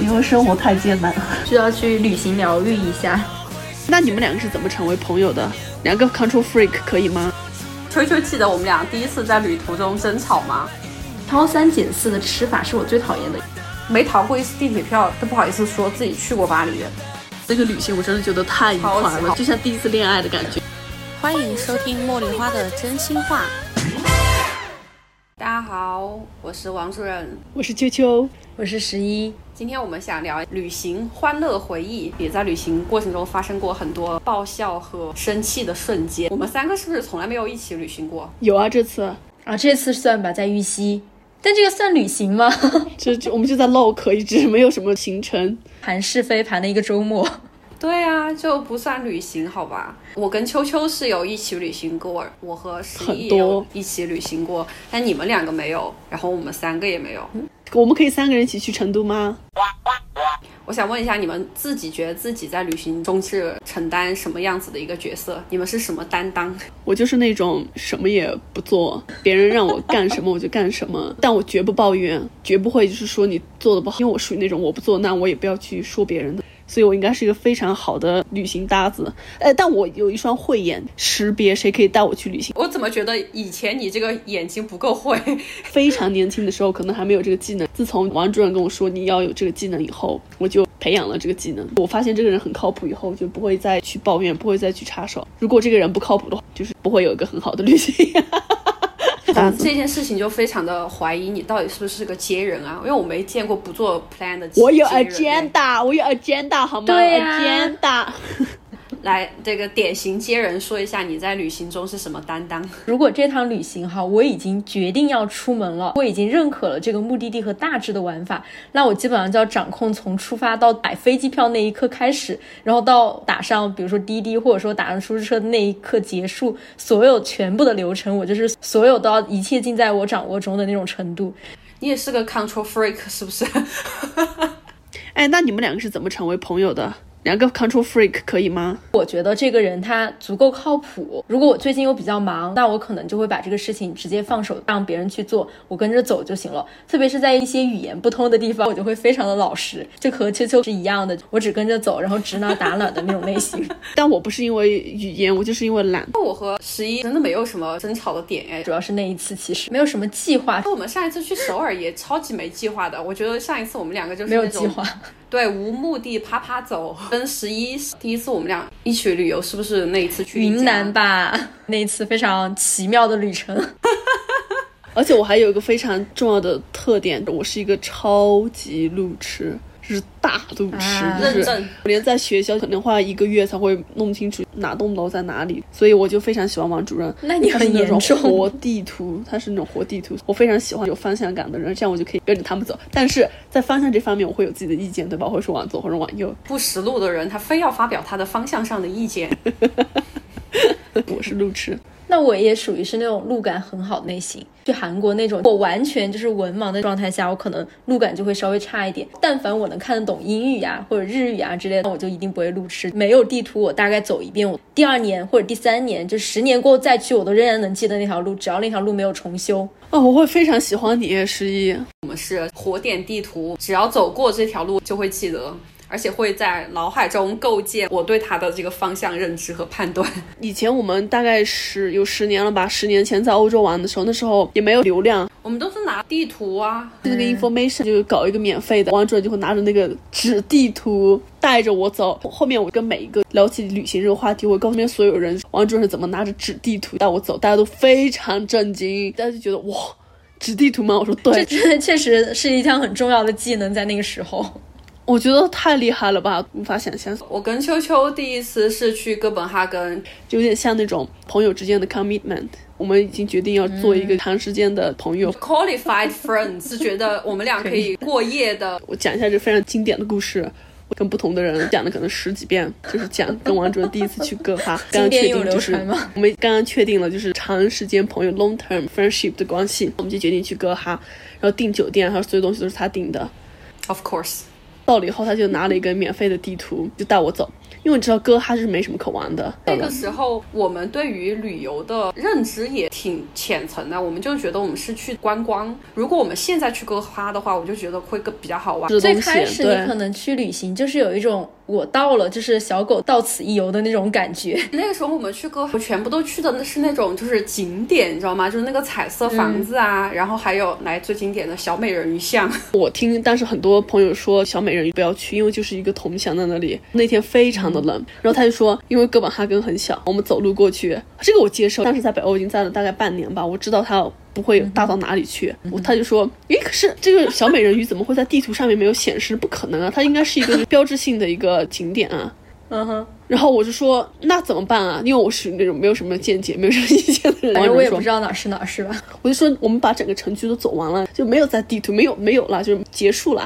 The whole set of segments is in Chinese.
因为生活太艰难了，需要去旅行疗愈一下。那你们两个是怎么成为朋友的？两个 control freak 可以吗？秋秋记得我们俩第一次在旅途中争吵吗？挑三拣四的吃法是我最讨厌的。没逃过一次地铁票都不好意思说自己去过巴黎。这个旅行我真的觉得太愉快了，就像第一次恋爱的感觉。欢迎收听茉莉花的真心话。大家好，我是王主任，我是秋秋，我是十一。今天我们想聊旅行欢乐回忆，也在旅行过程中发生过很多爆笑和生气的瞬间。我们三个是不是从来没有一起旅行过？有啊，这次啊，这次算吧，在玉溪。但这个算旅行吗？这就我们就在唠嗑，一直没有什么行程，盘是非盘了一个周末。对啊，就不算旅行，好吧？我跟秋秋是有一起旅行过，我和十一有一起旅行过，但你们两个没有，然后我们三个也没有。我们可以三个人一起去成都吗？我想问一下，你们自己觉得自己在旅行中是承担什么样子的一个角色？你们是什么担当？我就是那种什么也不做，别人让我干什么我就干什么，但我绝不抱怨，绝不会就是说你做的不好，因为我属于那种我不做，那我也不要去说别人的。所以我应该是一个非常好的旅行搭子，哎，但我有一双慧眼，识别谁可以带我去旅行。我怎么觉得以前你这个眼睛不够慧？非常年轻的时候可能还没有这个技能，自从王主任跟我说你要有这个技能以后，我就培养了这个技能。我发现这个人很靠谱以后，就不会再去抱怨，不会再去插手。如果这个人不靠谱的话，就是不会有一个很好的旅行。这件事情就非常的怀疑你到底是不是个接人啊？因为我没见过不做 plan 的。我有 agenda，我有 agenda 好吗？对 agenda。来，这个典型接人说一下你在旅行中是什么担当？如果这趟旅行哈，我已经决定要出门了，我已经认可了这个目的地和大致的玩法，那我基本上就要掌控从出发到买飞机票那一刻开始，然后到打上比如说滴滴或者说打上出租车的那一刻结束，所有全部的流程，我就是所有都要一切尽在我掌握中的那种程度。你也是个 control freak 是不是？哎，那你们两个是怎么成为朋友的？两个 control freak 可以吗？我觉得这个人他足够靠谱。如果我最近又比较忙，那我可能就会把这个事情直接放手让别人去做，我跟着走就行了。特别是在一些语言不通的地方，我就会非常的老实，就和秋秋是一样的，我只跟着走，然后指哪打哪的那种类型。但我不是因为语言，我就是因为懒。我和十一真的没有什么争吵的点哎，主要是那一次其实没有什么计划。我们上一次去首尔也超级没计划的，我觉得上一次我们两个就是没有计划。对，无目的啪啪走。跟十一第一次我们俩一起旅游，是不是那一次去云南吧？那一次非常奇妙的旅程。而且我还有一个非常重要的特点，我是一个超级路痴。是大路痴，就是我连在学校可能花一个月才会弄清楚哪栋楼在哪里，所以我就非常喜欢王主任。那你很严重。活地图，他是那种活地图，我非常喜欢有方向感的人，这样我就可以跟着他们走。但是在方向这方面，我会有自己的意见，对吧？会说往左或者往右。不识路的人，他非要发表他的方向上的意见。我是路痴。那我也属于是那种路感很好的类型。去韩国那种，我完全就是文盲的状态下，我可能路感就会稍微差一点。但凡我能看得懂英语啊或者日语啊之类的，那我就一定不会路痴。没有地图，我大概走一遍，我第二年或者第三年，就十年过后再去，我都仍然能记得那条路，只要那条路没有重修。哦，我会非常喜欢你，十一。我们是火点地图，只要走过这条路就会记得。而且会在脑海中构建我对他的这个方向认知和判断。以前我们大概是有十年了吧，十年前在欧洲玩的时候，那时候也没有流量，我们都是拿地图啊，那个 information 就搞一个免费的，王主任就会拿着那个纸地图带着我走。后面我跟每一个聊起旅行这个话题，我告诉所有人，王主任是怎么拿着纸地图带我走，大家都非常震惊，大家就觉得哇，纸地图吗？我说对，这确实是一项很重要的技能，在那个时候。我觉得太厉害了吧，无法想象。我跟秋秋第一次是去哥本哈根，就有点像那种朋友之间的 commitment。我们已经决定要做一个长时间的朋友，qualified friends，是觉得我们俩可以过夜的。我讲一下这非常经典的故事，我跟不同的人讲了可能十几遍，就是讲跟王主任第一次去哥哈，刚刚确定就是我们刚刚确定了就是长时间朋友 long term friendship 的关系，我们就决定去哥哈，然后订酒店还有所有东西都是他订的，of course。到了以后，他就拿了一个免费的地图，就带我走。因为你知道哥哈是没什么可玩的。那个时候我们对于旅游的认知也挺浅层的，我们就觉得我们是去观光。如果我们现在去哥哈的话，我就觉得会更比较好玩。最开始你可能去旅行就是有一种。我到了，就是小狗到此一游的那种感觉。那个时候我们去哥，我全部都去的那是那种就是景点，你知道吗？就是那个彩色房子啊，然后还有来最经典的小美人鱼像。我听，当时很多朋友说小美人鱼不要去，因为就是一个铜墙在那里。那天非常的冷，然后他就说，因为哥本哈根很小，我们走路过去，这个我接受。当时在北欧已经待了大概半年吧，我知道他。不会大到哪里去，他就说，诶，可是这个小美人鱼怎么会在地图上面没有显示？不可能啊，它应该是一个标志性的一个景点啊。嗯哼，然后我就说，那怎么办啊？因为我是那种没有什么见解、没有什么意见的人，反正我也不知道哪是哪是吧？我就说，我们把整个城区都走完了，就没有在地图没有没有了，就是结束了。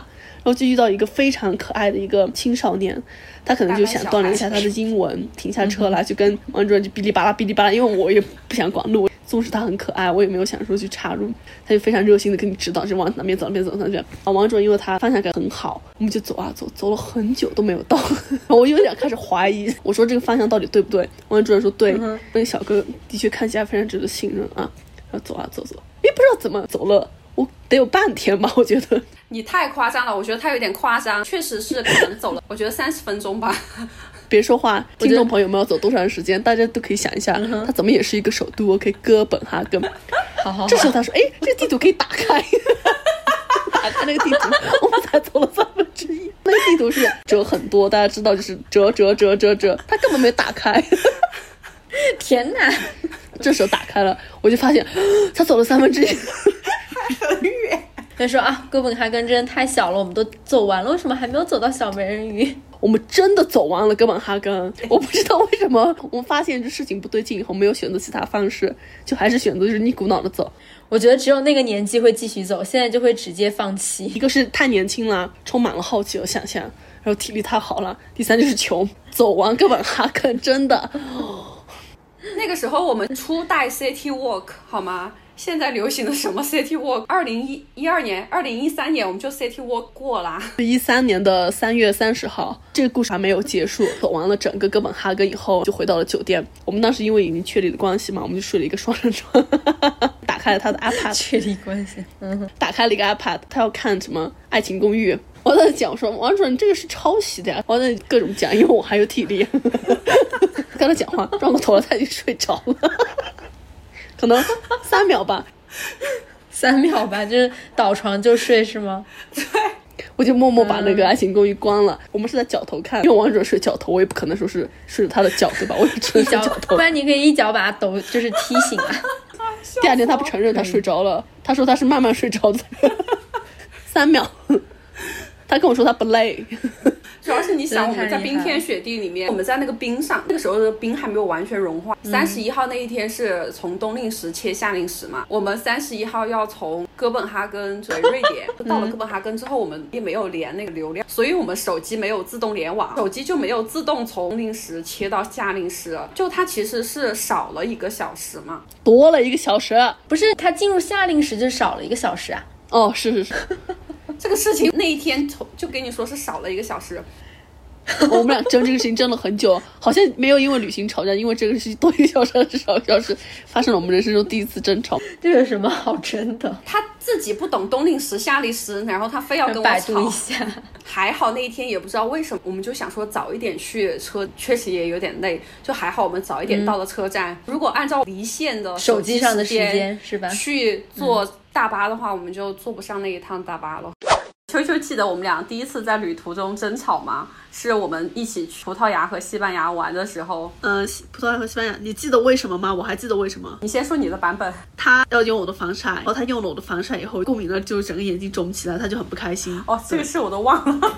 然后就遇到一个非常可爱的一个青少年，他可能就想锻炼一下他的英文，停下车来就跟王主任就哔哩吧啦哔哩吧啦，因为我也不想管路。纵使他很可爱，我也没有想说去插入，他就非常热心的给你指导，就往哪边走，哪边走上去。啊，王主任因为他方向感很好，我们就走啊走，走了很久都没有到，我有点开始怀疑，我说这个方向到底对不对？王主任说对，那个小哥的确看起来非常值得信任啊。然后走啊走走，也不知道怎么走了，我得有半天吧，我觉得。你太夸张了，我觉得他有点夸张，确实是可能走了，我觉得三十分钟吧。别说话，听众朋友们要走多长时间，大家都可以想一下，他怎么也是一个首都，OK，哥本哈根。好好。这时候他说：“哎，这个地图可以打开。”打开那个地图，我们才走了三分之一。那个地图是折很多，大家知道就是折折折折折，他根本没打开。天哪！这时候打开了，我就发现 他走了三分之一，还很远。他说啊，哥本哈根真的太小了，我们都走完了，为什么还没有走到小美人鱼？我们真的走完了哥本哈根，我不知道为什么，我们发现这事情不对劲以后，没有选择其他方式，就还是选择就是一股脑的走。我觉得只有那个年纪会继续走，现在就会直接放弃。一个是太年轻了，充满了好奇和想象，然后体力太好了。第三就是穷，走完哥本哈根真的。那个时候我们初代 City Walk 好吗？现在流行的什么 City Walk？二零一一二年、二零一三年我们就 City Walk 过啦。一三年的三月三十号，这个故事还没有结束。走完了整个哥本哈根以后，就回到了酒店。我们当时因为已经确立了关系嘛，我们就睡了一个双人床。打开了他的 iPad，确立关系。嗯，打开了一个 iPad，他要看什么《爱情公寓》。我在讲说，王主任这个是抄袭的呀。我在各种讲，因为我还有体力。跟他讲话，转过头了，他已经睡着了。可能 三秒吧，三秒吧，就是倒床就睡是吗？对，我就默默把那个《爱情公寓》关了。我们是在脚头看，因为王者睡脚头，我也不可能说是睡着他的脚对吧？我也只能脚头，不然你可以一脚把他抖，就是踢醒啊。第二天他不承认他睡着了，他说他是慢慢睡着的，三秒。他跟我说他不累。主要是你想我们在冰天雪地里面，我们在那个冰上，那个时候的冰还没有完全融化。三十一号那一天是从冬令时切夏令时嘛，我们三十一号要从哥本哈根回瑞典。到了哥本哈根之后，我们也没有连那个流量，所以我们手机没有自动联网，手机就没有自动从冬令时切到夏令时，就它其实是少了一个小时嘛，多了一个小时，不是它进入夏令时就少了一个小时啊？哦，是是是。这个事情那一天从就跟你说是少了一个小时，我们俩争这个事情争了很久，好像没有因为旅行吵架，因为这个事情多一个小时还是少一个小时，发生了我们人生中第一次争吵。这有什么好争的？他自己不懂冬令时、夏令时，然后他非要跟我吵。一下。还好那一天也不知道为什么，我们就想说早一点去，车确实也有点累，就还好我们早一点到了车站。如果按照离线的手机上的时间是吧？去坐大巴的话，我们就坐不上那一趟大巴了。秋秋记得我们俩第一次在旅途中争吵吗？是我们一起去葡萄牙和西班牙玩的时候。嗯，葡萄牙和西班牙，你记得为什么吗？我还记得为什么。你先说你的版本。他要用我的防晒，然后他用了我的防晒以后，过敏了，就整个眼睛肿起来，他就很不开心。哦，这个事我都忘了。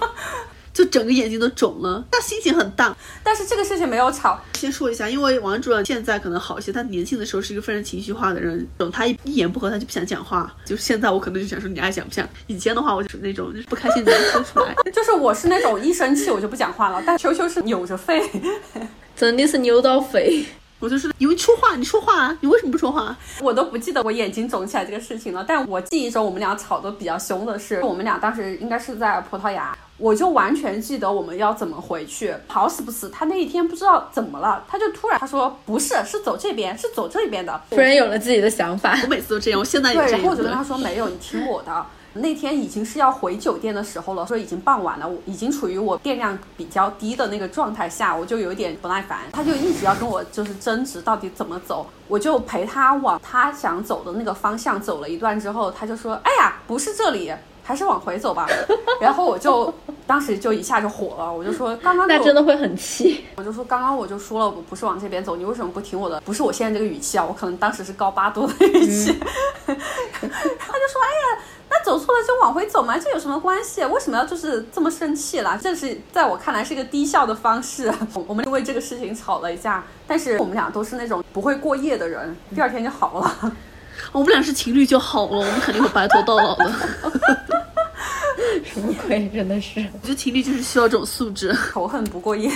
就整个眼睛都肿了，他心情很荡。但是这个事情没有吵。先说一下，因为王主任现在可能好一些，他年轻的时候是一个非常情绪化的人，等他一一言不合他就不想讲话。就是现在我可能就想说你爱讲不讲。以前的话我就是那种就是不开心就说出来。就是我是那种一生气我就不讲话了，但球球是扭着肺，真的是扭到肺。我就是因为说话，你说话啊，你为什么不说话？我都不记得我眼睛肿起来这个事情了，但我记忆中我们俩吵得比较凶的是，我们俩当时应该是在葡萄牙，我就完全记得我们要怎么回去。好死不死，他那一天不知道怎么了，他就突然他说不是，是走这边，是走这边的，突然有了自己的想法。我每次都这样，我现在也这样。然后我就跟他说没有，你听我的。那天已经是要回酒店的时候了，说已经傍晚了，我已经处于我电量比较低的那个状态下，我就有点不耐烦。他就一直要跟我就是争执到底怎么走，我就陪他往他想走的那个方向走了一段之后，他就说：“哎呀，不是这里，还是往回走吧。” 然后我就当时就一下就火了，我就说：“刚刚那真的会很气。”我就说：“刚刚我就说了，我不是往这边走，你为什么不听我的？不是我现在这个语气啊，我可能当时是高八度的语气。” 他就说：“哎呀。”那走错了就往回走嘛，这有什么关系？为什么要就是这么生气啦？这是在我看来是一个低效的方式。我们因为这个事情吵了一架，但是我们俩都是那种不会过夜的人，第二天就好了。我们俩是情侣就好了，我们肯定会白头到老的。什么鬼？真的是，我觉得情侣就是需要这种素质，仇恨不过夜。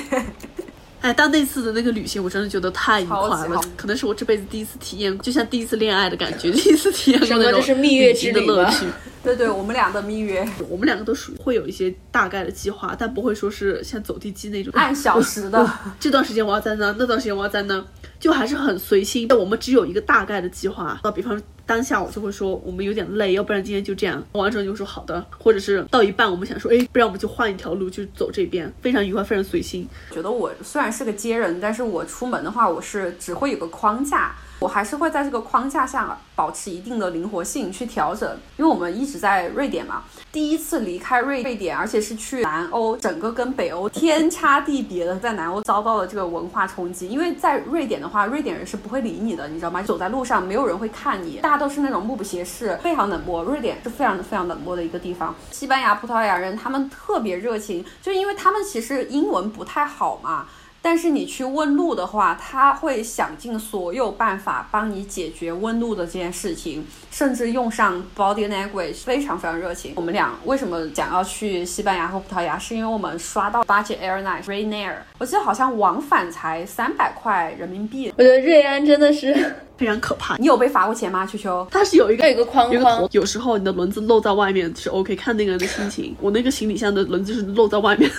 哎，但那次的那个旅行，我真的觉得太愉快了，可能是我这辈子第一次体验，就像第一次恋爱的感觉，第一次体验过那种蜜月之的乐趣。对对，我们俩的蜜月，我们两个都属于会有一些大概的计划，但不会说是像走地鸡那种按小时的。这段时间我要在那，那段时间我要在那，就还是很随心。但我们只有一个大概的计划，到比方。当下我就会说我们有点累，要不然今天就这样。完之后就说好的，或者是到一半我们想说，哎，不然我们就换一条路，就走这边，非常愉快，非常随心。觉得我虽然是个接人，但是我出门的话，我是只会有个框架。我还是会在这个框架下保持一定的灵活性去调整，因为我们一直在瑞典嘛，第一次离开瑞瑞典，而且是去南欧，整个跟北欧天差地别的，在南欧遭到了这个文化冲击。因为在瑞典的话，瑞典人是不会理你的，你知道吗？走在路上没有人会看你，大家都是那种目不斜视，非常冷漠。瑞典是非常非常冷漠的一个地方。西班牙、葡萄牙人他们特别热情，就因为他们其实英文不太好嘛。但是你去问路的话，他会想尽所有办法帮你解决问路的这件事情，甚至用上 body language，非常非常热情。我们俩为什么想要去西班牙和葡萄牙？是因为我们刷到 budget airline Ryanair，我记得好像往返才三百块人民币。我觉得瑞安真的是 非常可怕。你有被罚过钱吗？秋秋？它是有一个有个框框，有时候你的轮子露在外面是 OK，看那个人的心情。我那个行李箱的轮子是露在外面。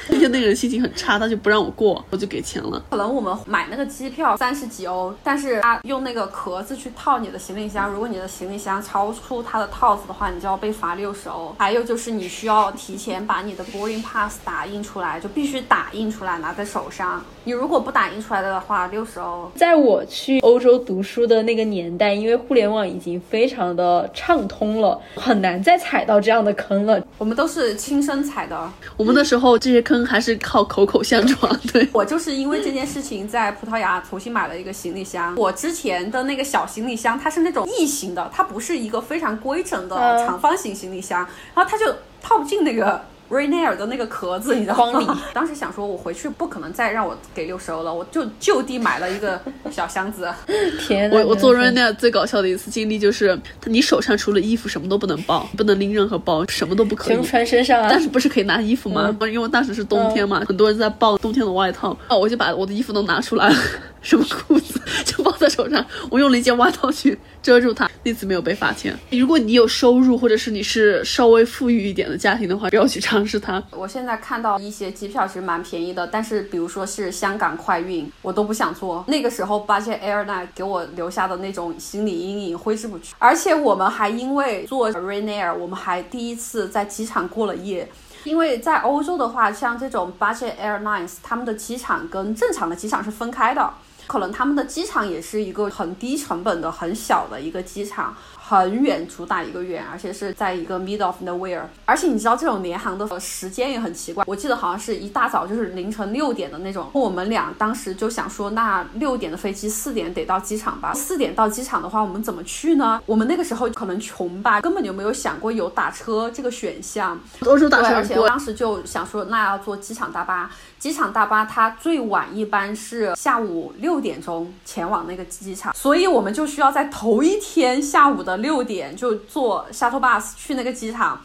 那天那个人心情很差，他就不让我过，我就给钱了。可能我们买那个机票三十几欧，但是他用那个壳子去套你的行李箱，如果你的行李箱超出他的套子的话，你就要被罚六十欧。还有就是你需要提前把你的 boarding pass 打印出来，就必须打印出来拿在手上。你如果不打印出来的话，六十欧。在我去欧洲读书的那个年代，因为互联网已经非常的畅通了，很难再踩到这样的坑了。我们都是亲身踩的，我们那时候这些坑。还是靠口口相传。对我就是因为这件事情，在葡萄牙重新买了一个行李箱。我之前的那个小行李箱，它是那种异形的，它不是一个非常规整的长方形行李箱，然后它就套不进那个。Ryanair 的那个壳子，你知道吗？当时想说，我回去不可能再让我给六十欧了，我就就地买了一个小箱子。天，我我做 Rainair 最搞笑的一次经历就是，你手上除了衣服什么都不能抱，不能拎任何包，什么都不可以。全穿身上啊？但是不是可以拿衣服吗？因为当时是冬天嘛，很多人在抱冬天的外套，哦，我就把我的衣服都拿出来了，什么裤子就抱在手上，我用了一件外套去。遮住它，那次没有被罚钱。如果你有收入，或者是你是稍微富裕一点的家庭的话，不要去尝试它。我现在看到一些机票其实蛮便宜的，但是比如说是香港快运，我都不想坐。那个时候八戒 Airline 给我留下的那种心理阴影挥之不去。而且我们还因为坐 Ryanair，我们还第一次在机场过了夜。因为在欧洲的话，像这种 Budget Airlines，他们的机场跟正常的机场是分开的。可能他们的机场也是一个很低成本的、很小的一个机场。很远，主打一个远，而且是在一个 middle of nowhere。而且你知道这种联航的时间也很奇怪，我记得好像是一大早就是凌晨六点的那种。我们俩当时就想说，那六点的飞机四点得到机场吧？四点到机场的话，我们怎么去呢？我们那个时候可能穷吧，根本就没有想过有打车这个选项。都是打车，而且我当时就想说，那要坐机场大巴。机场大巴它最晚一般是下午六点钟前往那个机场，所以我们就需要在头一天下午的六点就坐 shuttle bus 去那个机场。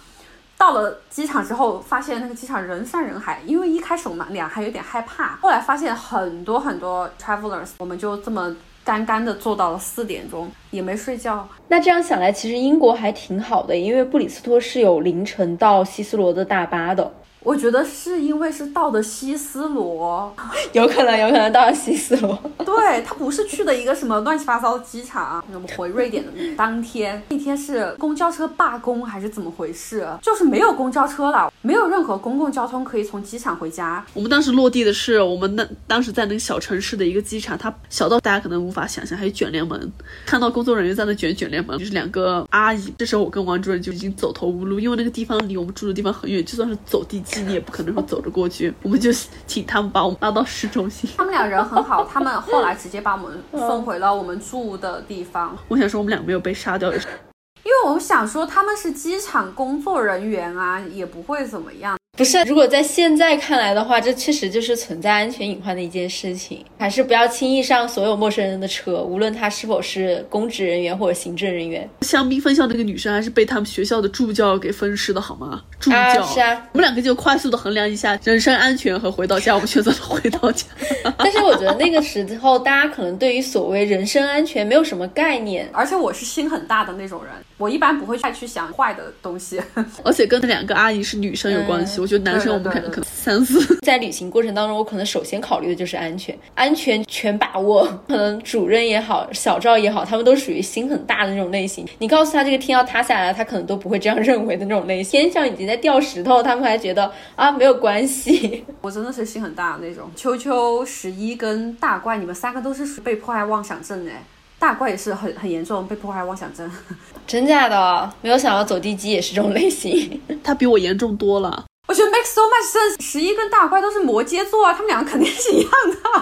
到了机场之后，发现那个机场人山人海，因为一开始我们俩还有点害怕，后来发现很多很多 travelers，我们就这么干干的坐到了四点钟，也没睡觉。那这样想来，其实英国还挺好的，因为布里斯托是有凌晨到希斯罗的大巴的。我觉得是因为是到的西斯罗，有可能，有可能到了西斯罗。对他不是去的一个什么乱七八糟的机场。我们回瑞典的当天，那天是公交车罢工还是怎么回事？就是没有公交车了，没有任何公共交通可以从机场回家。我们当时落地的是我们那当时在那个小城市的一个机场，它小到大家可能无法想象，还有卷帘门，看到工作人员在那卷卷帘门，就是两个阿姨。这时候我跟王主任就已经走投无路，因为那个地方离我们住的地方很远，就算是走地。你也不可能说走着过去，我们就请他们把我们拉到市中心。他们俩人很好，他们后来直接把我们送回了我们住的地方。我想说，我们俩没有被杀掉，因为我想说他们是机场工作人员啊，也不会怎么样。不是，如果在现在看来的话，这确实就是存在安全隐患的一件事情。还是不要轻易上所有陌生人的车，无论他是否是公职人员或者行政人员。香槟分校那个女生还是被他们学校的助教给分尸的好吗？助教是啊，我们两个就快速的衡量一下人身安全和回到家，我们选择了回到家。但是我觉得那个时候大家可能对于所谓人身安全没有什么概念，而且我是心很大的那种人，我一般不会太去想坏的东西，而且跟两个阿姨是女生有关系。我觉得男生我们可能可能三四，在旅行过程当中，我可能首先考虑的就是安全，安全全把握。可能主任也好，小赵也好，他们都属于心很大的那种类型。你告诉他这个天要塌下来了，他可能都不会这样认为的那种类型。天上已经在掉石头，他们还觉得啊没有关系。我真的是心很大的那种。秋秋、十一跟大怪，你们三个都是被迫害妄想症哎，大怪也是很很严重被迫害妄想症。真假的？没有想到走地鸡也是这种类型，他比我严重多了。我觉得 make so much sense。十一跟大怪都是摩羯座啊，他们两个肯定是一样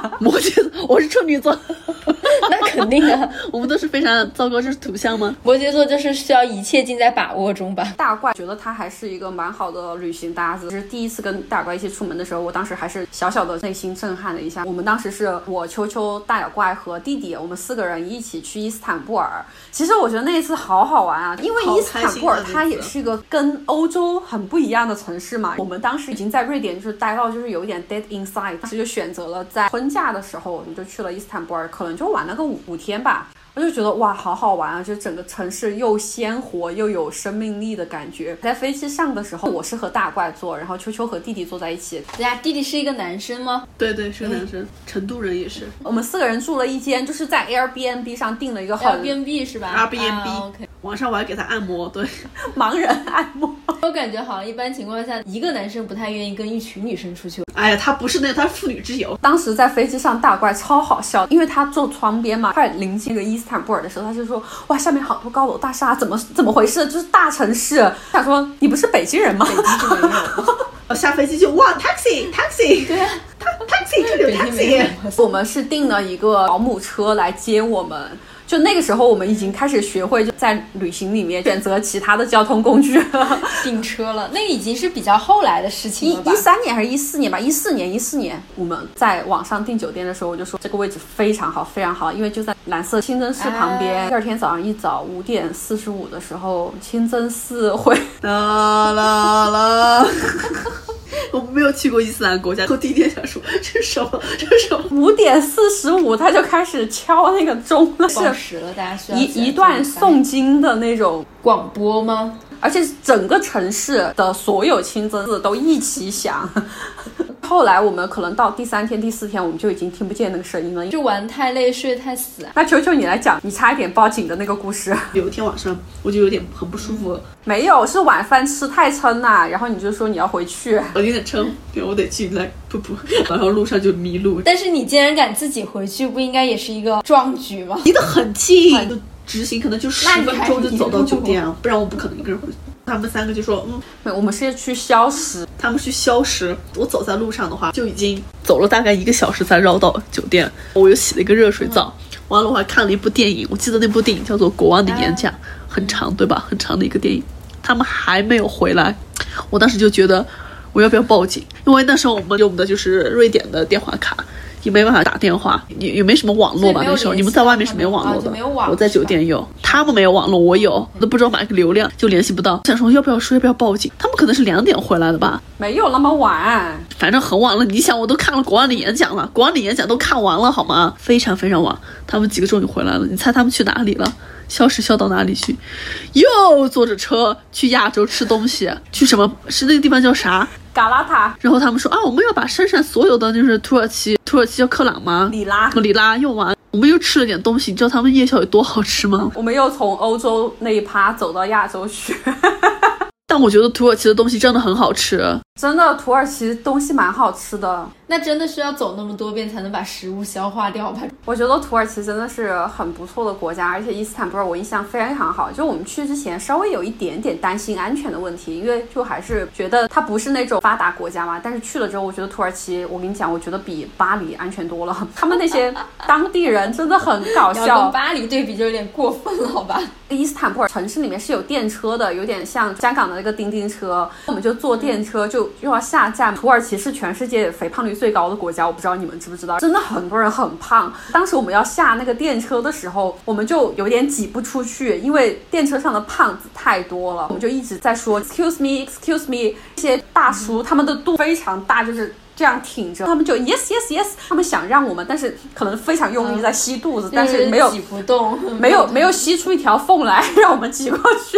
的。摩羯座，我是处女座，那肯定啊，我们都是非常糟糕。这是图像吗？摩羯座就是需要一切尽在把握中吧。大怪觉得他还是一个蛮好的旅行搭子。就是第一次跟大怪一起出门的时候，我当时还是小小的内心震撼了一下。我们当时是我秋秋、大小怪和弟弟，我们四个人一起去伊斯坦布尔。其实我觉得那一次好好玩啊，因为伊斯坦布尔它也是一个跟欧洲很不一样的城市嘛。我们当时已经在瑞典，就是待到就是有一点 dead inside，当时就选择了在婚假的时候，我们就去了伊斯坦布尔，可能就玩了个五五天吧。我就觉得哇，好好玩啊！就整个城市又鲜活又有生命力的感觉。在飞机上的时候，我是和大怪坐，然后秋秋和弟弟坐在一起。对呀，弟弟是一个男生吗？对对，是个男生。成都人也是。我们四个人住了一间，就是在 Airbnb 上订了一个 Airbnb 是吧？Airbnb。OK。晚上我还给他按摩，对，盲人按摩。我感觉好像一般情况下，一个男生不太愿意跟一群女生出去。哎呀，他不是那，他是妇女之友。当时在飞机上，大怪超好笑，因为他坐窗边嘛，快临近那个伊斯坦布尔的时候，他就说：“哇，下面好多高楼大厦，怎么怎么回事？就是大城市。”他说：“你不是北京人吗？”北京就没有。下飞机就哇，taxi，taxi，对，taxi，这里有 taxi。我们是订了一个保姆车来接我们。就那个时候，我们已经开始学会就在旅行里面选择其他的交通工具，订车了。那个已经是比较后来的事情了吧？一三年还是一四年吧？一四年，一四年，我们在网上订酒店的时候，我就说这个位置非常好，非常好，因为就在蓝色清真寺旁边。第二天早上一早五点四十五的时候，清真寺会 啦啦啦。我没有去过伊斯兰国家，我第一天想说这是什么？这是什么？五点四十五他就开始敲那个钟了，是了，大家需要一一段诵经的那种广播吗？而且整个城市的所有清真寺都一起响。后来我们可能到第三天、第四天，我们就已经听不见那个声音了，就玩太累，睡太死。那求求你来讲，你差一点报警的那个故事。有一天晚上，我就有点很不舒服。没有，是晚饭吃太撑了，然后你就说你要回去。我有点撑，对，我得去来噗噗，然后路上就迷路。但是你竟然敢自己回去，不应该也是一个壮举吗？离得很近，执行可能就十分钟就走到酒店啊，不然我不可能一个人回去。他们三个就说：“嗯，我们是去消食。他们去消食。我走在路上的话，就已经走了大概一个小时才绕到酒店。我又洗了一个热水澡，完了我还看了一部电影。我记得那部电影叫做《国王的演讲》，很长，对吧？很长的一个电影。他们还没有回来，我当时就觉得我要不要报警？因为那时候我们用的就是瑞典的电话卡。”也没办法打电话，也也没什么网络吧？那时候你们在外面是没有网络的，我在酒店有，他们没有网络，我有，都不知道买个流量就联系不到。想说要不要说要不要报警？他们可能是两点回来的吧？没有那么晚，反正很晚了。你想，我都看了国安的演讲了，国安的演讲都看完了好吗？非常非常晚，他们几个终于回来了。你猜他们去哪里了？消失消到哪里去？又坐着车去亚洲吃东西，去什么？是那个地方叫啥？嘎拉塔。然后他们说啊，我们要把山上所有的就是土耳其，土耳其叫克朗吗？里拉，里拉用完，我们又吃了点东西。你知道他们夜宵有多好吃吗？我们又从欧洲那一趴走到亚洲去。但我觉得土耳其的东西真的很好吃，真的土耳其东西蛮好吃的。那真的是要走那么多遍才能把食物消化掉吧？我觉得土耳其真的是很不错的国家，而且伊斯坦布尔我印象非常好。就我们去之前稍微有一点点担心安全的问题，因为就还是觉得它不是那种发达国家嘛。但是去了之后，我觉得土耳其，我跟你讲，我觉得比巴黎安全多了。他们那些 当地人真的很搞笑，跟巴黎对比就有点过分了，好吧？伊斯坦布尔城市里面是有电车的，有点像香港的那个叮叮车，我们就坐电车就又要下站。土耳其是全世界肥胖率最高的国家，我不知道你们知不知道，真的很多人很胖。当时我们要下那个电车的时候，我们就有点挤不出去，因为电车上的胖子太多了。我们就一直在说 “excuse me”，“excuse me”。这些大叔他们的肚非常大，就是这样挺着，他们就 “yes yes yes”。他们想让我们，但是可能非常用力在吸肚子，但是没有挤不动，没有没有吸出一条缝来让我们挤过去。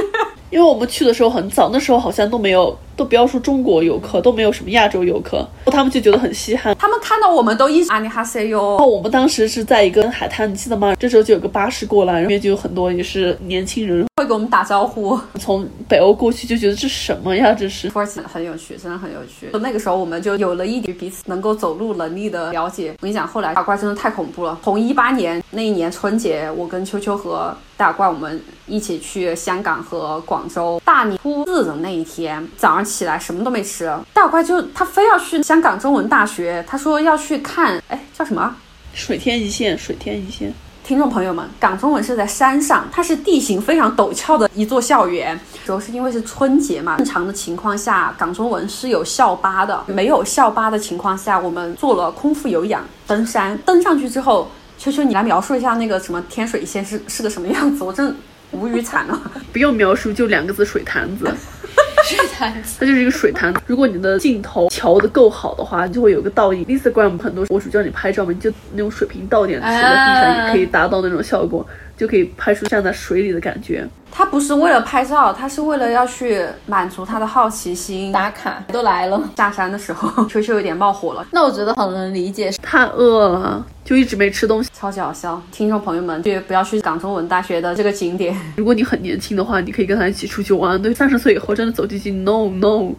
因为我们去的时候很早，那时候好像都没有，都不要说中国游客，都没有什么亚洲游客，他们就觉得很稀罕。他们看到我们都一直阿尼哈塞哟。然后我们当时是在一个海滩，你记得吗？这时候就有个巴士过来，然后就有很多也是年轻人会给我们打招呼。从北欧过去就觉得这什么呀？这是土耳其很有趣，真的很有趣。那个时候我们就有了一点彼此能够走路能力的了解。我跟你讲，后来打怪真的太恐怖了。从一八年那一年春节，我跟秋秋和大怪我们一起去香港和广州大年初四的那一天早上起来什么都没吃，大怪就他非要去香港中文大学，他说要去看，哎叫什么？水天一线，水天一线。听众朋友们，港中文是在山上，它是地形非常陡峭的一座校园。主要是因为是春节嘛，正常的情况下，港中文是有校巴的。没有校巴的情况下，我们做了空腹有氧登山，登上去之后，秋秋你来描述一下那个什么天水线是是个什么样子？我真无语惨了。不用描述，就两个字：水潭子。水潭子，它就是一个水潭。如果你的镜头调的够好的话，就会有个倒影。Instagram 很多博主叫你拍照嘛，你就那种水平倒点持在地上，也可以达到那种效果，就可以拍出站在水里的感觉。他不是为了拍照，他是为了要去满足他的好奇心。打卡都来了，下山的时候，秋秋有点冒火了。那我觉得很能理解，太饿了，就一直没吃东西，超级好笑。听众朋友们，就不要去港中文大学的这个景点。如果你很年轻的话，你可以跟他一起出去玩。对，三十岁以后真的走进去，no no。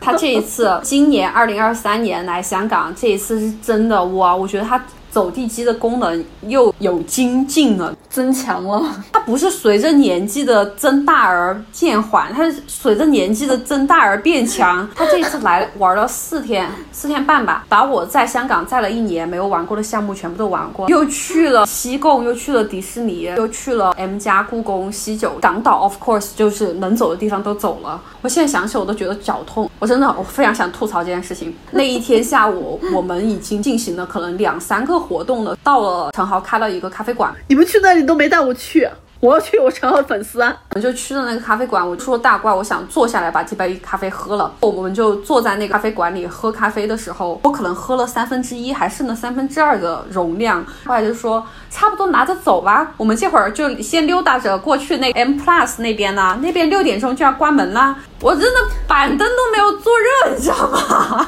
他这一次，今年二零二三年来香港，这一次是真的哇！我觉得他。走地鸡的功能又有精进了，增强了。它不是随着年纪的增大而渐缓，它是随着年纪的增大而变强。他这次来玩了四天，四天半吧，把我在香港在了一年没有玩过的项目全部都玩过，又去了西贡，又去了迪士尼，又去了 M 家、故宫、西九、港岛，of course，就是能走的地方都走了。我现在想起我都觉得脚痛，我真的我非常想吐槽这件事情。那一天下午，我们已经进行了可能两三个。活动的，到了陈豪开了一个咖啡馆，你们去那里都没带我去，我要去，我陈豪粉丝啊！我们就去了那个咖啡馆，我说大怪，我想坐下来把这杯咖啡喝了。我们就坐在那个咖啡馆里喝咖啡的时候，我可能喝了三分之一，还剩了三分之二的容量。后来就说差不多拿着走吧，我们这会儿就先溜达着过去那 M Plus 那边呢，那边六点钟就要关门啦。我真的板凳都没有坐热，你知道吗？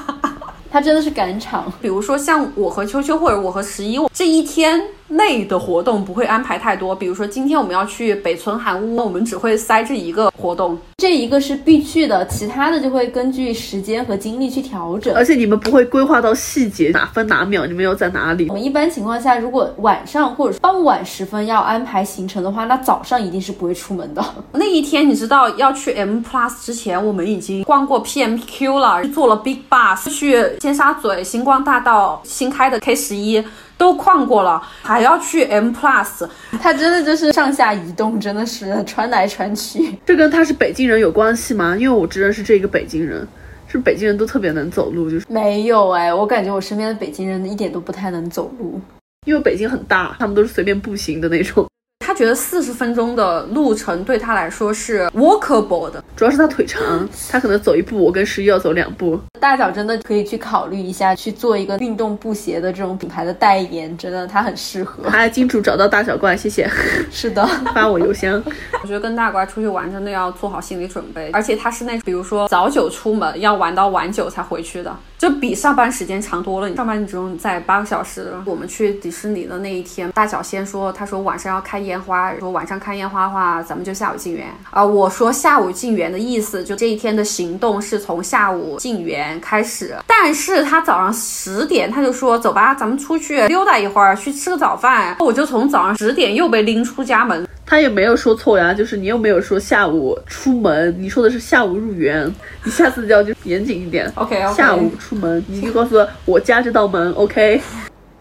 他真的是赶场，比如说像我和秋秋或者我和十一，这一天。内的活动不会安排太多，比如说今天我们要去北村韩屋，我们只会塞这一个活动，这一个是必去的，其他的就会根据时间和精力去调整。而且你们不会规划到细节，哪分哪秒，你们要在哪里？我们一般情况下，如果晚上或者傍晚时分要安排行程的话，那早上一定是不会出门的。那一天你知道要去 M Plus 之前，我们已经逛过 PMQ 了，坐了 Big Bus 去尖沙咀星光大道新开的 K 十一。都旷过了，还要去 M Plus，他真的就是上下移动，真的是穿来穿去。这跟他是北京人有关系吗？因为我只认识这个北京人。是北京人都特别能走路，就是没有哎，我感觉我身边的北京人一点都不太能走路，因为北京很大，他们都是随便步行的那种。他觉得四十分钟的路程对他来说是 walkable 的，主要是他腿长，他可能走一步，我跟十一要走两步。大脚真的可以去考虑一下，去做一个运动布鞋的这种品牌的代言，真的他很适合。还金主找到大小怪，谢谢。是的，发我邮箱。我觉得跟大怪出去玩真的要做好心理准备，而且他是那，比如说早九出门，要玩到晚九才回去的。就比上班时间长多了。你上班你只用在八个小时。我们去迪士尼的那一天，大脚先说，他说晚上要看烟花，说晚上看烟花的话，咱们就下午进园啊。我说下午进园的意思，就这一天的行动是从下午进园开始。但是他早上十点他就说走吧，咱们出去溜达一会儿，去吃个早饭。我就从早上十点又被拎出家门。他也没有说错呀，就是你又没有说下午出门，你说的是下午入园，你下次就要就严谨一点。OK，下午出门，你就告诉我我家这道门。OK，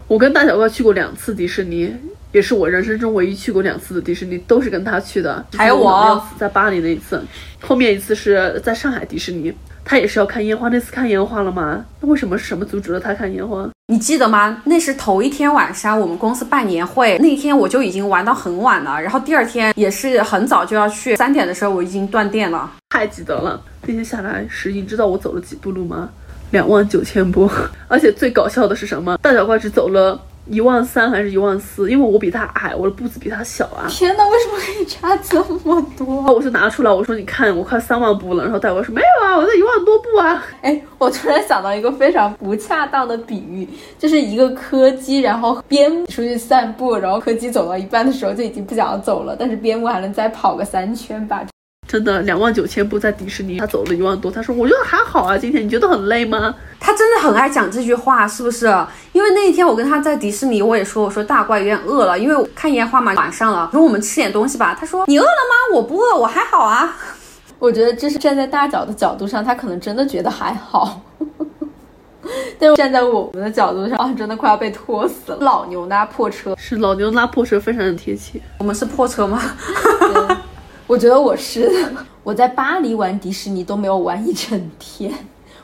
我跟大小怪去过两次迪士尼，也是我人生中唯一去过两次的迪士尼，都是跟他去的。还有我在巴黎那一次，后面一次是在上海迪士尼。他也是要看烟花，那次看烟花了吗？那为什么什么阻止了他看烟花？你记得吗？那是头一天晚上，我们公司办年会，那天我就已经玩到很晚了。然后第二天也是很早就要去，三点的时候我已经断电了。太记得了，那天下来时，你，知道我走了几步路吗？两万九千步。而且最搞笑的是什么？大脚怪只走了。一万三还是一万四？因为我比他矮，我的步子比他小啊！天哪，为什么可以差这么多？我就拿出来，我说你看，我快三万步了。然后大哥说没有啊，我在一万多步啊。哎，我突然想到一个非常不恰当的比喻，就是一个柯基，然后边出去散步，然后柯基走到一半的时候就已经不想走了，但是边牧还能再跑个三圈吧。真的两万九千步在迪士尼，他走了一万多。他说：“我觉得还好啊，今天你觉得很累吗？”他真的很爱讲这句话，是不是？因为那一天我跟他在迪士尼，我也说：“我说大怪有点饿了，因为看烟花嘛，晚上了，说我们吃点东西吧。”他说：“你饿了吗？我不饿，我还好啊。”我觉得这是站在大脚的角度上，他可能真的觉得还好。但是站在我们的角度上，啊，真的快要被拖死了。老牛拉破车，是老牛拉破车，非常的贴切。我们是破车吗？我觉得我是，我在巴黎玩迪士尼都没有玩一整天。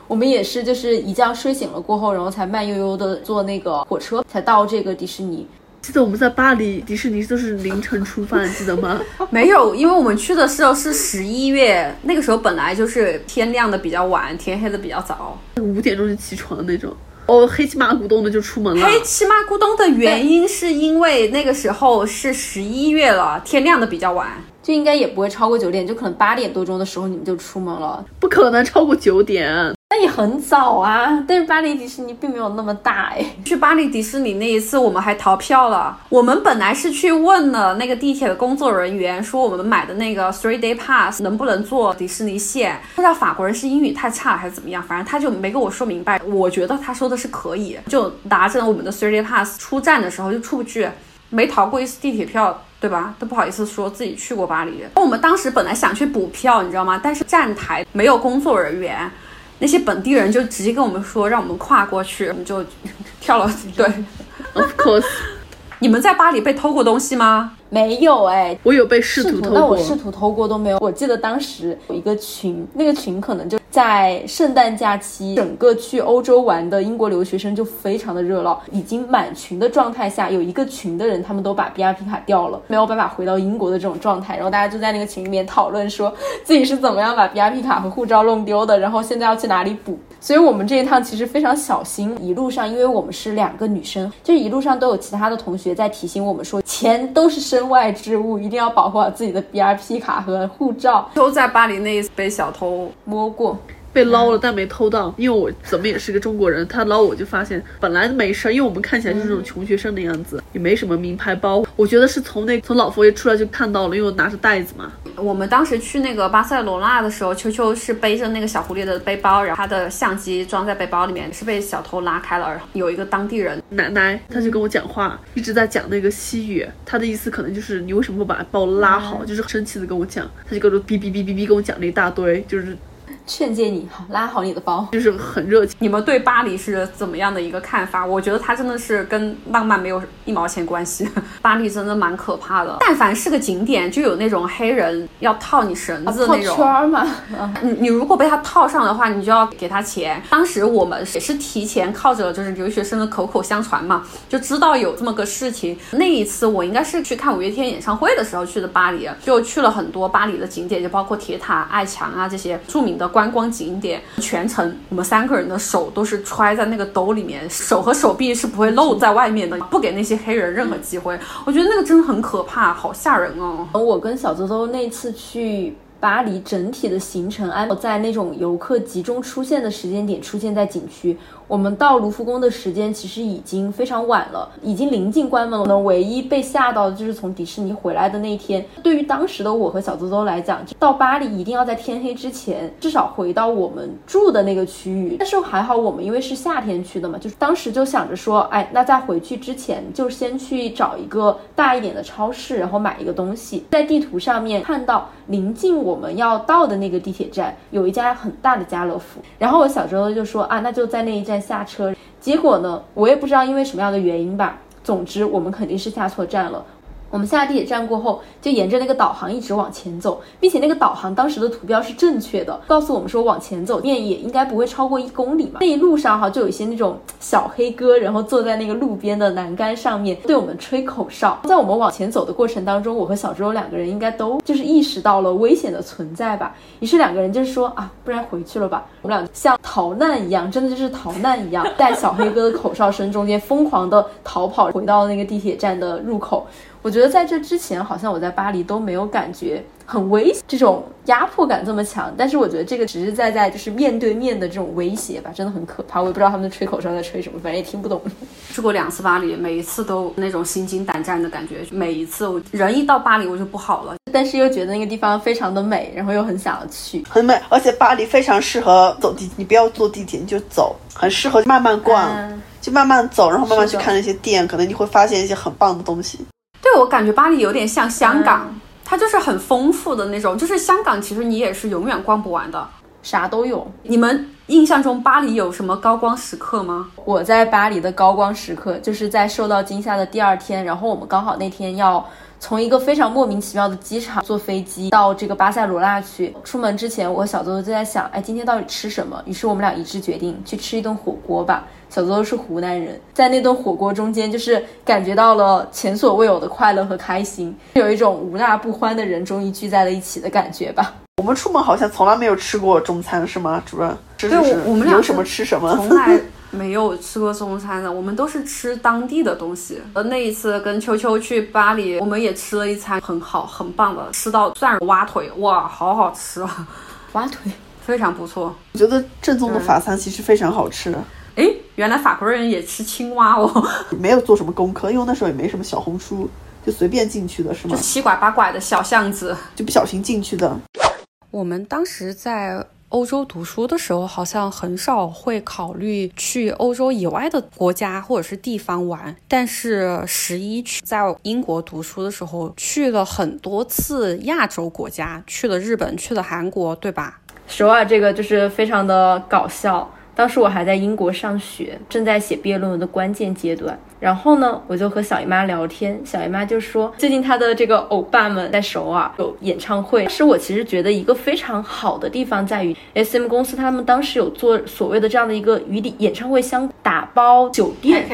我们也是，就是一觉睡醒了过后，然后才慢悠悠的坐那个火车，才到这个迪士尼。记得我们在巴黎迪士尼都是凌晨出发，记得吗？没有，因为我们去的时候是十一月，那个时候本来就是天亮的比较晚，天黑的比较早，五点钟就起床那种。哦，黑漆麻咕咚的就出门了。黑漆麻咕咚的原因是因为那个时候是十一月了，天亮的比较晚。就应该也不会超过九点，就可能八点多钟的时候你们就出门了，不可能超过九点，那也很早啊。但是巴黎迪士尼并没有那么大哎。去巴黎迪士尼那一次，我们还逃票了。我们本来是去问了那个地铁的工作人员，说我们买的那个 three day pass 能不能坐迪士尼线。不知道法国人是英语太差还是怎么样，反正他就没跟我说明白。我觉得他说的是可以，就拿着我们的 three day pass 出站的时候就出不去，没逃过一次地铁票。对吧？都不好意思说自己去过巴黎。我们当时本来想去补票，你知道吗？但是站台没有工作人员，那些本地人就直接跟我们说让我们跨过去，我们就 跳了。对，Of course。你们在巴黎被偷过东西吗？没有哎，我有被试图偷过，那我试图偷过都没有。我记得当时有一个群，那个群可能就。在圣诞假期，整个去欧洲玩的英国留学生就非常的热闹，已经满群的状态下，有一个群的人他们都把 B R P 卡掉了，没有办法回到英国的这种状态，然后大家就在那个群里面讨论，说自己是怎么样把 B R P 卡和护照弄丢的，然后现在要去哪里补。所以我们这一趟其实非常小心，一路上因为我们是两个女生，就一路上都有其他的同学在提醒我们说，钱都是身外之物，一定要保护好自己的 B R P 卡和护照。都在巴黎那一次被小偷摸过。被捞了，但没偷到，因为我怎么也是个中国人，他捞我就发现本来没事儿，因为我们看起来就是那种穷学生的样子，也没什么名牌包。我觉得是从那从老佛爷出来就看到了，因为我拿着袋子嘛。我们当时去那个巴塞罗那的时候，秋秋是背着那个小狐狸的背包，然后他的相机装在背包里面，是被小偷拉开了。然后有一个当地人奶奶，他就跟我讲话，一直在讲那个西语，他的意思可能就是你为什么不把包拉好，就是生气的跟我讲，他就跟我哔哔哔哔哔跟我讲了一大堆，就是。劝诫你，好拉好你的包，就是很热情。你们对巴黎是怎么样的一个看法？我觉得它真的是跟浪漫没有一毛钱关系。巴黎真的蛮可怕的，但凡是个景点，就有那种黑人要套你绳子那种。套圈嘛，你你如果被他套上的话，你就要给他钱。当时我们也是提前靠着就是留学生的口口相传嘛，就知道有这么个事情。那一次我应该是去看五月天演唱会的时候去的巴黎，就去了很多巴黎的景点，就包括铁塔、爱墙啊这些著名的观。观光景点全程，我们三个人的手都是揣在那个兜里面，手和手臂是不会露在外面的，不给那些黑人任何机会。我觉得那个真的很可怕，好吓人哦！我跟小周周那次去巴黎，整体的行程安排在那种游客集中出现的时间点，出现在景区。我们到卢浮宫的时间其实已经非常晚了，已经临近关门了。唯一被吓到的就是从迪士尼回来的那一天。对于当时的我和小周周来讲，到巴黎一定要在天黑之前至少回到我们住的那个区域。但是还好，我们因为是夏天去的嘛，就是当时就想着说，哎，那在回去之前就先去找一个大一点的超市，然后买一个东西。在地图上面看到临近我们要到的那个地铁站有一家很大的家乐福，然后我小周周就说啊，那就在那一站。下车，结果呢，我也不知道因为什么样的原因吧。总之，我们肯定是下错站了。我们下地铁站过后，就沿着那个导航一直往前走，并且那个导航当时的图标是正确的，告诉我们说往前走面也应该不会超过一公里嘛。那一路上哈，就有一些那种小黑哥，然后坐在那个路边的栏杆上面对我们吹口哨。在我们往前走的过程当中，我和小周两个人应该都就是意识到了危险的存在吧。于是两个人就是说啊，不然回去了吧。我们俩像逃难一样，真的就是逃难一样，在小黑哥的口哨声中间疯狂的逃跑，回到那个地铁站的入口。我觉得在这之前，好像我在巴黎都没有感觉很危，这种压迫感这么强。但是我觉得这个实实在在就是面对面的这种威胁吧，真的很可怕。我也不知道他们吹口哨在吹什么，反正也听不懂。去过两次巴黎，每一次都那种心惊胆战的感觉。每一次我人一到巴黎我就不好了，但是又觉得那个地方非常的美，然后又很想要去，很美。而且巴黎非常适合走地，你不要坐地铁，你就走，很适合慢慢逛，就慢慢走，然后慢慢去看那些店，可能你会发现一些很棒的东西。对我感觉巴黎有点像香港，它就是很丰富的那种。就是香港其实你也是永远逛不完的，啥都有。你们印象中巴黎有什么高光时刻吗？我在巴黎的高光时刻就是在受到惊吓的第二天，然后我们刚好那天要。从一个非常莫名其妙的机场坐飞机到这个巴塞罗那去，出门之前我和小周周就在想，哎，今天到底吃什么？于是我们俩一致决定去吃一顿火锅吧。小周周是湖南人，在那顿火锅中间，就是感觉到了前所未有的快乐和开心，有一种无辣不欢的人终于聚在了一起的感觉吧。我们出门好像从来没有吃过中餐，是吗，主任？对，我们俩有什么吃什么，从来。没有吃过中餐的，我们都是吃当地的东西。呃，那一次跟秋秋去巴黎，我们也吃了一餐很好、很棒的，吃到蒜蛙腿，哇，好好吃啊！蛙腿非常不错。我觉得正宗的法餐其实非常好吃。哎，原来法国人也吃青蛙哦。没有做什么功课，因为那时候也没什么小红书，就随便进去的是吗？就七拐八拐的小巷子，就不小心进去的。我们当时在。欧洲读书的时候，好像很少会考虑去欧洲以外的国家或者是地方玩。但是十一去在英国读书的时候，去了很多次亚洲国家，去了日本，去了韩国，对吧？首尔这个就是非常的搞笑。当时我还在英国上学，正在写毕业论文的关键阶段。然后呢，我就和小姨妈聊天，小姨妈就说最近她的这个欧巴们在首尔有演唱会。是我其实觉得一个非常好的地方在于，S M 公司他们当时有做所谓的这样的一个与演唱会相打包酒店、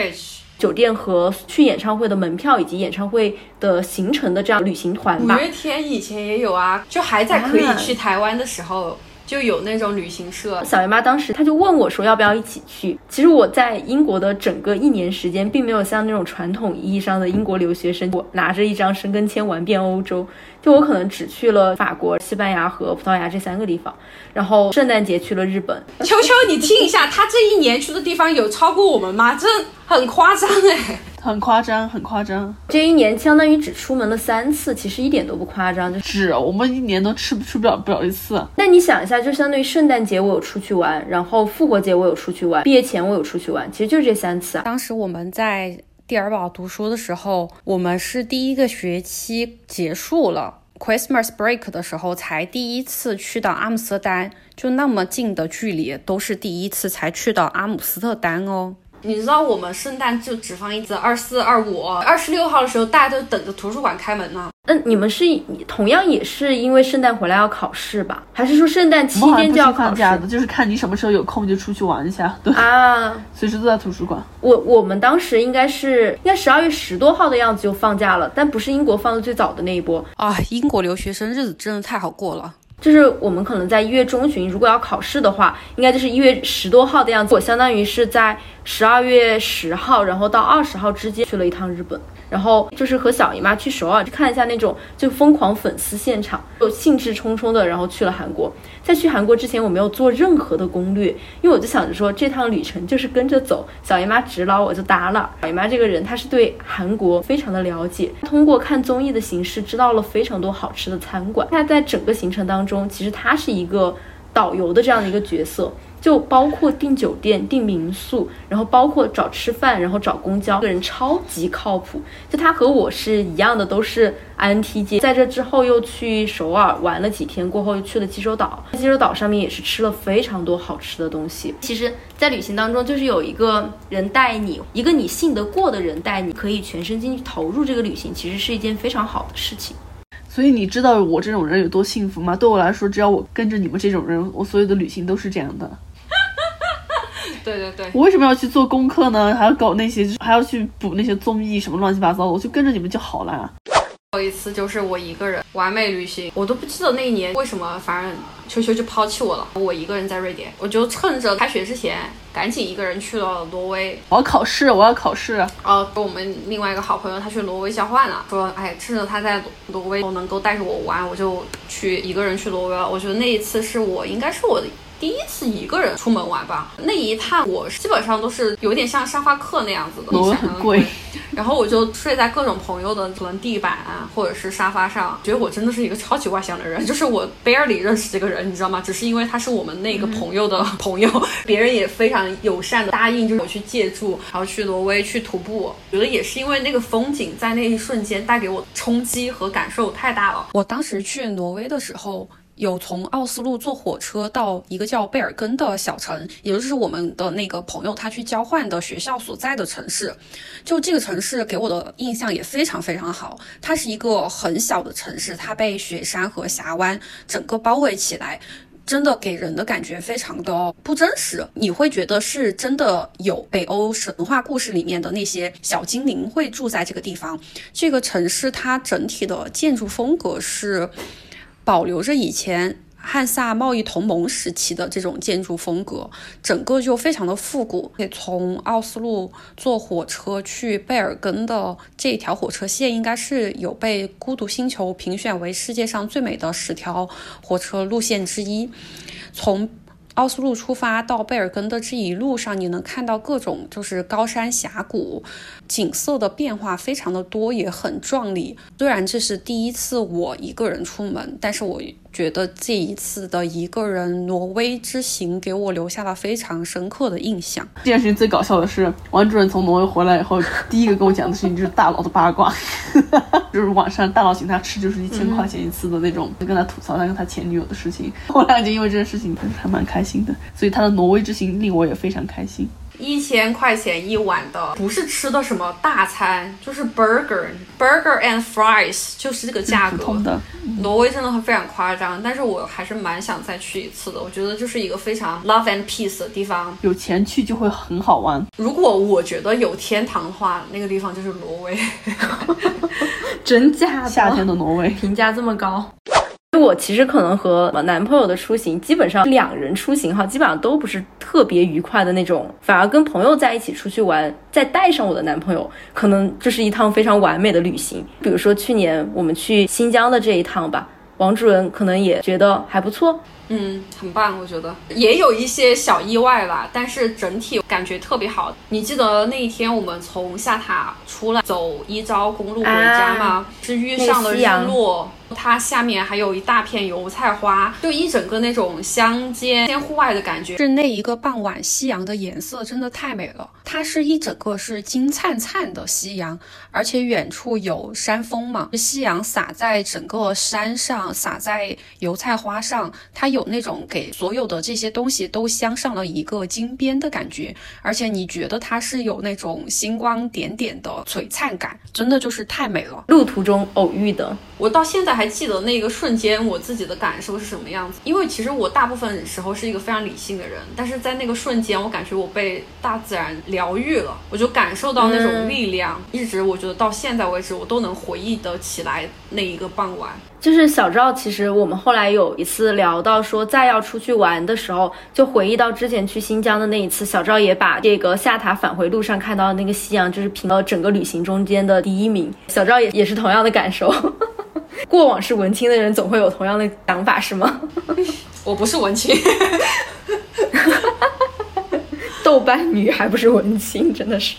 酒店和去演唱会的门票以及演唱会的行程的这样旅行团吧。五月天以前也有啊，就还在可以去台湾的时候。就有那种旅行社，小姨妈当时她就问我说要不要一起去。其实我在英国的整个一年时间，并没有像那种传统意义上的英国留学生，我拿着一张申根签玩遍欧洲。就我可能只去了法国、西班牙和葡萄牙这三个地方，然后圣诞节去了日本。秋秋，你听一下，他这一年去的地方有超过我们吗？这很夸张哎，很夸张，很夸张。这一年相当于只出门了三次，其实一点都不夸张。就是我们一年都吃不出不了不了一次。那你想一下，就相当于圣诞节我有出去玩，然后复活节我有出去玩，毕业前我有出去玩，其实就这三次啊。当时我们在。蒂尔堡读书的时候，我们是第一个学期结束了，Christmas break 的时候才第一次去到阿姆斯特丹，就那么近的距离，都是第一次才去到阿姆斯特丹哦。你知道我们圣诞就只放一次，二四、二五、二十六号的时候，大家都等着图书馆开门呢。那你们是同样也是因为圣诞回来要考试吧？还是说圣诞期间就要考试？的，就是看你什么时候有空就出去玩一下。对啊，随时都在图书馆。我我们当时应该是应该十二月十多号的样子就放假了，但不是英国放的最早的那一波啊。英国留学生日子真的太好过了。就是我们可能在一月中旬，如果要考试的话，应该就是一月十多号的样子。我相当于是在十二月十号，然后到二十号之间去了一趟日本。然后就是和小姨妈去首尔，去看一下那种就疯狂粉丝现场，就兴致冲冲的，然后去了韩国。在去韩国之前，我没有做任何的攻略，因为我就想着说这趟旅程就是跟着走，小姨妈指导我就搭了。小姨妈这个人，她是对韩国非常的了解，通过看综艺的形式知道了非常多好吃的餐馆。那在整个行程当中，其实她是一个导游的这样的一个角色。就包括订酒店、订民宿，然后包括找吃饭，然后找公交，个人超级靠谱。就他和我是一样的，都是 INTJ。在这之后又去首尔玩了几天，过后又去了济州岛。济州岛上面也是吃了非常多好吃的东西。其实，在旅行当中，就是有一个人带你，一个你信得过的人带你，可以全身心投入这个旅行，其实是一件非常好的事情。所以你知道我这种人有多幸福吗？对我来说，只要我跟着你们这种人，我所有的旅行都是这样的。对对对，我为什么要去做功课呢？还要搞那些，还要去补那些综艺什么乱七八糟的？我就跟着你们就好了。有一次就是我一个人完美旅行，我都不记得那一年为什么，反正秋秋就抛弃我了，我一个人在瑞典，我就趁着开学之前赶紧一个人去了挪威。我要考试，我要考试。哦，我们另外一个好朋友他去挪威交换了，说哎，趁着他在挪威能够带着我玩，我就去一个人去挪威了。我觉得那一次是我应该是我的。第一次一个人出门玩吧，那一趟我基本上都是有点像沙发客那样子的，很贵，然后我就睡在各种朋友的可能地板啊，或者是沙发上，觉得我真的是一个超级外向的人，就是我 barely 认识这个人，你知道吗？只是因为他是我们那个朋友的 朋友，别人也非常友善的答应，就是我去借住，然后去挪威去徒步，觉得也是因为那个风景在那一瞬间带给我冲击和感受太大了。我当时去挪威的时候。有从奥斯陆坐火车到一个叫贝尔根的小城，也就是我们的那个朋友他去交换的学校所在的城市。就这个城市给我的印象也非常非常好。它是一个很小的城市，它被雪山和峡湾整个包围起来，真的给人的感觉非常的不真实。你会觉得是真的有北欧神话故事里面的那些小精灵会住在这个地方。这个城市它整体的建筑风格是。保留着以前汉萨贸易同盟时期的这种建筑风格，整个就非常的复古。从奥斯陆坐火车去贝尔根的这条火车线，应该是有被孤独星球评选为世界上最美的十条火车路线之一。从奥斯陆出发到贝尔根的这一路上，你能看到各种就是高山峡谷，景色的变化非常的多，也很壮丽。虽然这是第一次我一个人出门，但是我。觉得这一次的一个人挪威之行给我留下了非常深刻的印象。这件事情最搞笑的是，王主任从挪威回来以后，第一个跟我讲的事情就是大佬的八卦，就是晚上大佬请他吃就是一千块钱一次的那种，就跟他吐槽他跟他前女友的事情。后来就因为这件事情还蛮开心的，所以他的挪威之行令我也非常开心。一千块钱一碗的，不是吃的什么大餐，就是 burger，burger and fries，就是这个价格。的挪威真的非常夸张，但是我还是蛮想再去一次的。我觉得就是一个非常 love and peace 的地方，有钱去就会很好玩。如果我觉得有天堂的话，那个地方就是挪威。真假？夏天的挪威评价这么高。就我其实可能和男朋友的出行，基本上两人出行哈，基本上都不是特别愉快的那种，反而跟朋友在一起出去玩，再带上我的男朋友，可能这是一趟非常完美的旅行。比如说去年我们去新疆的这一趟吧，王主任可能也觉得还不错，嗯，很棒，我觉得也有一些小意外吧，但是整体感觉特别好。你记得那一天我们从下塔出来走一招公路回家吗？是遇上了日落。它下面还有一大片油菜花，就一整个那种乡间偏户外的感觉。是那一个傍晚，夕阳的颜色真的太美了。它是一整个是金灿灿的夕阳，而且远处有山峰嘛，夕阳洒在整个山上，洒在油菜花上，它有那种给所有的这些东西都镶上了一个金边的感觉，而且你觉得它是有那种星光点点的璀璨感，真的就是太美了。路途中偶遇的，我到现在还记得那个瞬间我自己的感受是什么样子，因为其实我大部分时候是一个非常理性的人，但是在那个瞬间，我感觉我被大自然疗愈了，我就感受到那种力量，一直我觉得到现在为止，我都能回忆得起来那一个傍晚。就是小赵，其实我们后来有一次聊到说，再要出去玩的时候，就回忆到之前去新疆的那一次，小赵也把这个下塔返回路上看到的那个夕阳，就是评了整个旅行中间的第一名。小赵也也是同样的感受。过往是文青的人总会有同样的想法，是吗？我不是文青。豆瓣女还不是文青，真的是。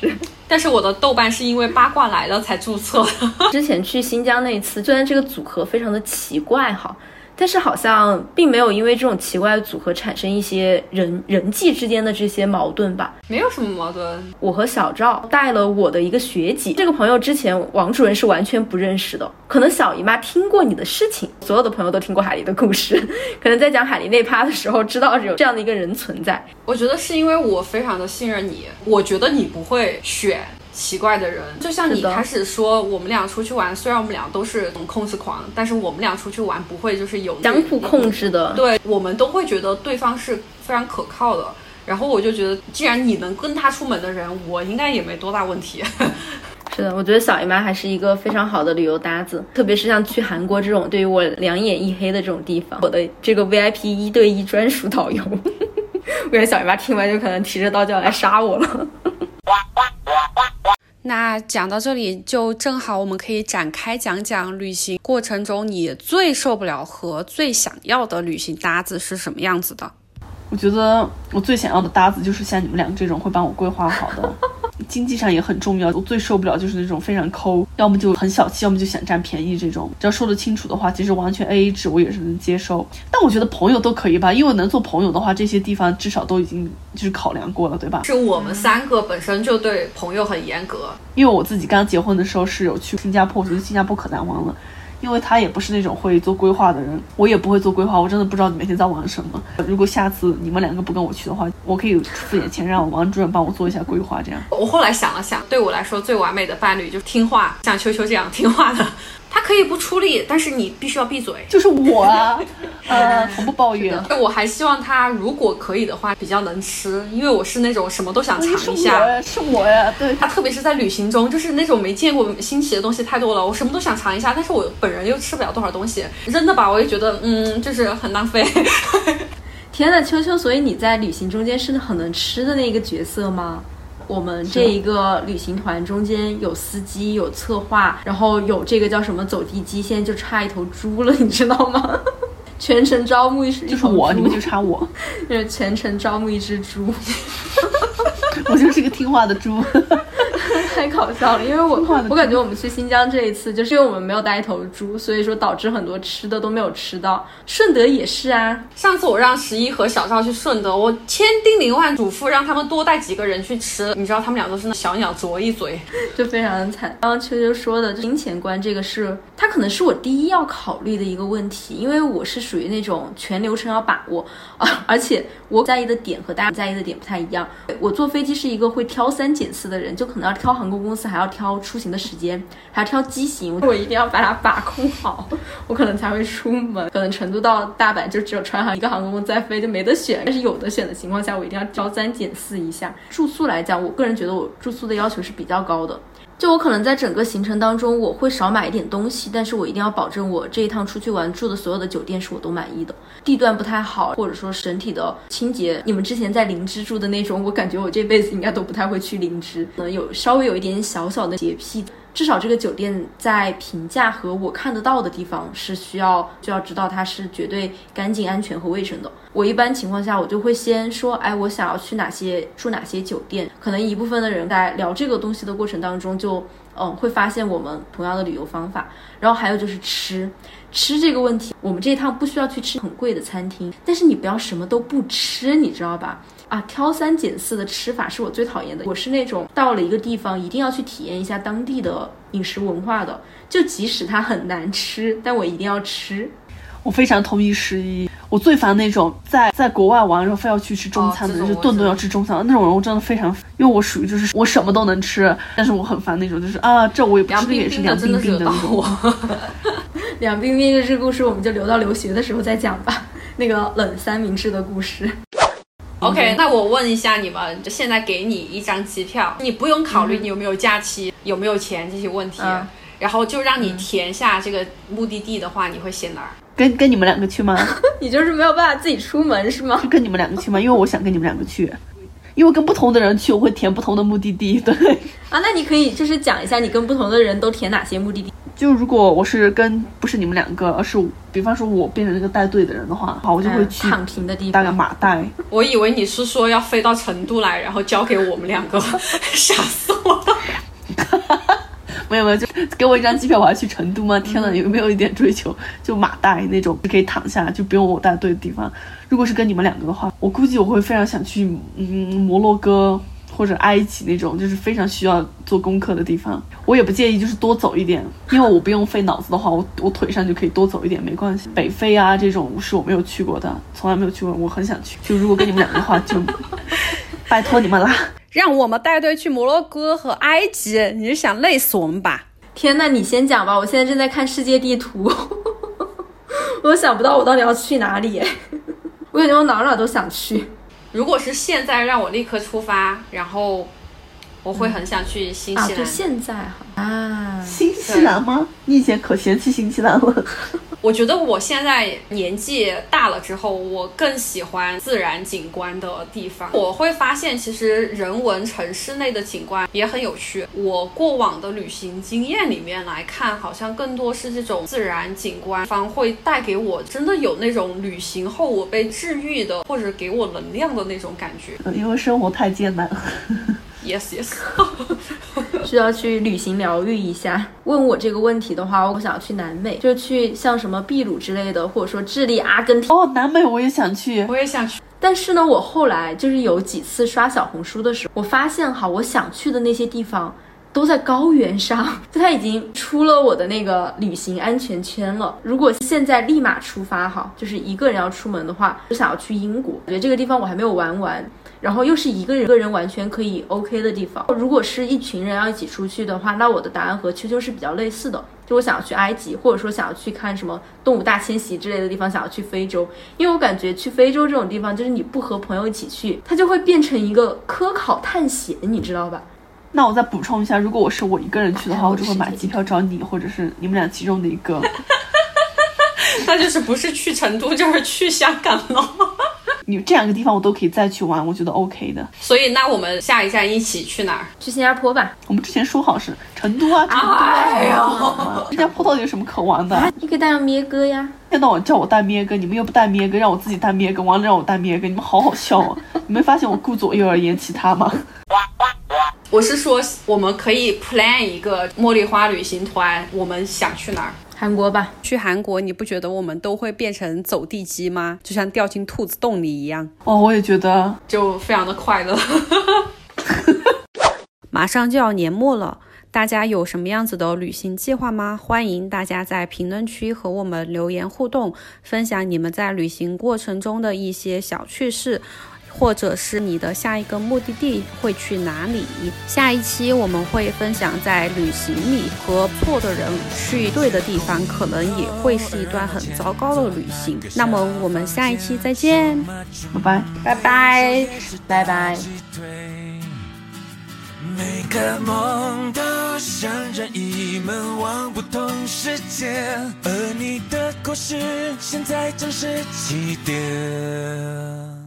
但是我的豆瓣是因为八卦来了才注册的。之前去新疆那一次，虽然这个组合非常的奇怪哈。但是好像并没有因为这种奇怪的组合产生一些人人际之间的这些矛盾吧？没有什么矛盾。我和小赵带了我的一个学姐，这个朋友之前王主任是完全不认识的。可能小姨妈听过你的事情，所有的朋友都听过海狸的故事，可能在讲海狸那趴的时候知道有这样的一个人存在。我觉得是因为我非常的信任你，我觉得你不会选。奇怪的人，就像你开始说，我们俩出去玩，虽然我们俩都是控制狂，但是我们俩出去玩不会就是有相互控制的。对，我们都会觉得对方是非常可靠的。然后我就觉得，既然你能跟他出门的人，我应该也没多大问题。是的，我觉得小姨妈还是一个非常好的旅游搭子，特别是像去韩国这种对于我两眼一黑的这种地方，我的这个 VIP 一对一专属导游。我觉得小姨妈听完就可能提着刀就要来杀我了。那讲到这里，就正好我们可以展开讲讲旅行过程中你最受不了和最想要的旅行搭子是什么样子的。我觉得我最想要的搭子就是像你们俩这种会帮我规划好的。经济上也很重要，我最受不了就是那种非常抠，要么就很小气，要么就想占便宜这种。只要说得清楚的话，其实完全 A A 制我也是能接受。但我觉得朋友都可以吧，因为能做朋友的话，这些地方至少都已经就是考量过了，对吧？是我们三个本身就对朋友很严格，因为我自己刚结婚的时候是有去新加坡，我觉得新加坡可难忘了。因为他也不是那种会做规划的人，我也不会做规划，我真的不知道你每天在玩什么。如果下次你们两个不跟我去的话，我可以付点钱让王主任帮我做一下规划，这样。我后来想了想，对我来说最完美的伴侣就是听话，像秋秋这样听话的。他可以不出力，但是你必须要闭嘴。就是我啊，呃，从不抱怨。我还希望他如果可以的话，比较能吃，因为我是那种什么都想尝一下。是我呀，对。他特别是在旅行中，就是那种没见过新奇的东西太多了，我什么都想尝一下，但是我本人又吃不了多少东西，扔的吧，我也觉得嗯，就是很浪费。天呐，秋秋，所以你在旅行中间是很能吃的那个角色吗？我们这一个旅行团中间有司机，有策划，然后有这个叫什么走地鸡，现在就差一头猪了，你知道吗？全程招募一只，就是我，你们就差我，就是全程招募一只猪。我就是一个听话的猪。太搞笑了，因为我我感觉我们去新疆这一次，就是因为我们没有带一头猪，所以说导致很多吃的都没有吃到。顺德也是啊，上次我让十一和小赵去顺德，我千叮咛万嘱咐让他们多带几个人去吃，你知道他们俩都是那小鸟啄一嘴，就非常的惨。刚刚秋秋说的金钱观这个是，它可能是我第一要考虑的一个问题，因为我是属于那种全流程要把握啊，而且我在意的点和大家在意的点不太一样。我坐飞机是一个会挑三拣四的人，就可能要挑航空公司，还要挑出行的时间，还要挑机型，我一定要把它把控好，我可能才会出门。可能成都到大阪就只有川航一个航空公司在飞，就没得选。但是有的选的情况下，我一定要挑三拣四一下。住宿来讲，我个人觉得我住宿的要求是比较高的。就我可能在整个行程当中，我会少买一点东西，但是我一定要保证我这一趟出去玩住的所有的酒店是我都满意的。地段不太好，或者说整体的清洁，你们之前在灵芝住的那种，我感觉我这辈子应该都不太会去灵芝，可能有稍微有一点小小的洁癖。至少这个酒店在评价和我看得到的地方是需要就要知道它是绝对干净、安全和卫生的。我一般情况下我就会先说，哎，我想要去哪些住哪些酒店。可能一部分的人在聊这个东西的过程当中就。嗯，会发现我们同样的旅游方法。然后还有就是吃，吃这个问题，我们这一趟不需要去吃很贵的餐厅，但是你不要什么都不吃，你知道吧？啊，挑三拣四的吃法是我最讨厌的。我是那种到了一个地方一定要去体验一下当地的饮食文化的，就即使它很难吃，但我一定要吃。我非常同意十一，我最烦那种在在国外玩的时候非要去吃中餐的，就顿顿要吃中餐那种人，我真的非常，因为我属于就是我什么都能吃，但是我很烦那种就是啊，这我也不吃，也是凉冰冰的那种。凉冰冰的这故事我们就留到留学的时候再讲吧，那个冷三明治的故事。OK，那我问一下你们，就现在给你一张机票，你不用考虑你有没有假期、有没有钱这些问题，然后就让你填下这个目的地的话，你会写哪儿？跟跟你们两个去吗？你就是没有办法自己出门是吗？跟你们两个去吗？因为我想跟你们两个去，因为跟不同的人去，我会填不同的目的地。对啊，那你可以就是讲一下你跟不同的人都填哪些目的地。就如果我是跟不是你们两个，而是比方说我变成那个带队的人的话，好，我就会去躺平的地方，大概马代。我以为你是说要飞到成都来，然后交给我们两个，吓死我了。没有没有，就给我一张机票，我要去成都吗？天呐，有没有一点追求？就马代那种，就可以躺下，就不用我带队的地方。如果是跟你们两个的话，我估计我会非常想去，嗯，摩洛哥。或者埃及那种，就是非常需要做功课的地方，我也不介意，就是多走一点，因为我不用费脑子的话，我我腿上就可以多走一点，没关系。北非啊这种是我没有去过的，从来没有去过，我很想去。就如果跟你们两个的话，就拜托你们啦，让我们带队去摩洛哥和埃及，你是想累死我们吧？天呐，你先讲吧，我现在正在看世界地图，我想不到我到底要去哪里，我感觉我哪哪都想去。如果是现在让我立刻出发，然后我会很想去新西兰。啊，就现在哈啊，新西兰吗？你以前可嫌弃新西兰了。我觉得我现在年纪大了之后，我更喜欢自然景观的地方。我会发现，其实人文城市内的景观也很有趣。我过往的旅行经验里面来看，好像更多是这种自然景观方会带给我真的有那种旅行后我被治愈的，或者给我能量的那种感觉。因为生活太艰难。Yes, yes，需要去旅行疗愈一下。问我这个问题的话，我想要去南美，就去像什么秘鲁之类的，或者说智利、阿根廷。哦，南美我也想去，我也想去。但是呢，我后来就是有几次刷小红书的时候，我发现哈，我想去的那些地方都在高原上，就它已经出了我的那个旅行安全圈了。如果现在立马出发哈，就是一个人要出门的话，我想要去英国，我觉得这个地方我还没有玩完。然后又是一个人，个人完全可以 OK 的地方。如果是一群人要一起出去的话，那我的答案和秋秋是比较类似的。就我想要去埃及，或者说想要去看什么动物大迁徙之类的地方，想要去非洲。因为我感觉去非洲这种地方，就是你不和朋友一起去，它就会变成一个科考探险，你知道吧？那我再补充一下，如果我是我一个人去的话，我就会买机票找你，或者是你们俩其中的一个。那就是不是去成都，就是去香港了。你这两个地方我都可以再去玩，我觉得 OK 的。所以那我们下一站一起去哪儿？去新加坡吧。我们之前说好是成都啊，成都。新加坡到底有什么可玩的？你可以带上咩哥呀。一天到晚叫我带咩哥，你们又不带咩哥，让我自己带咩哥，完了让我带咩哥，你们好好笑啊！你没发现我顾左右而言其他吗？我是说，我们可以 plan 一个茉莉花旅行团，我们想去哪儿？韩国吧，去韩国你不觉得我们都会变成走地鸡吗？就像掉进兔子洞里一样。哦，我也觉得，就非常的快乐。马上就要年末了，大家有什么样子的旅行计划吗？欢迎大家在评论区和我们留言互动，分享你们在旅行过程中的一些小趣事。或者是你的下一个目的地会去哪里？下一期我们会分享在旅行里和错的人去对的地方，可能也会是一段很糟糕的旅行。那么我们下一期再见，拜拜拜拜拜拜。每个梦都像任意门，往不同世界，而你的故事现在正是起点。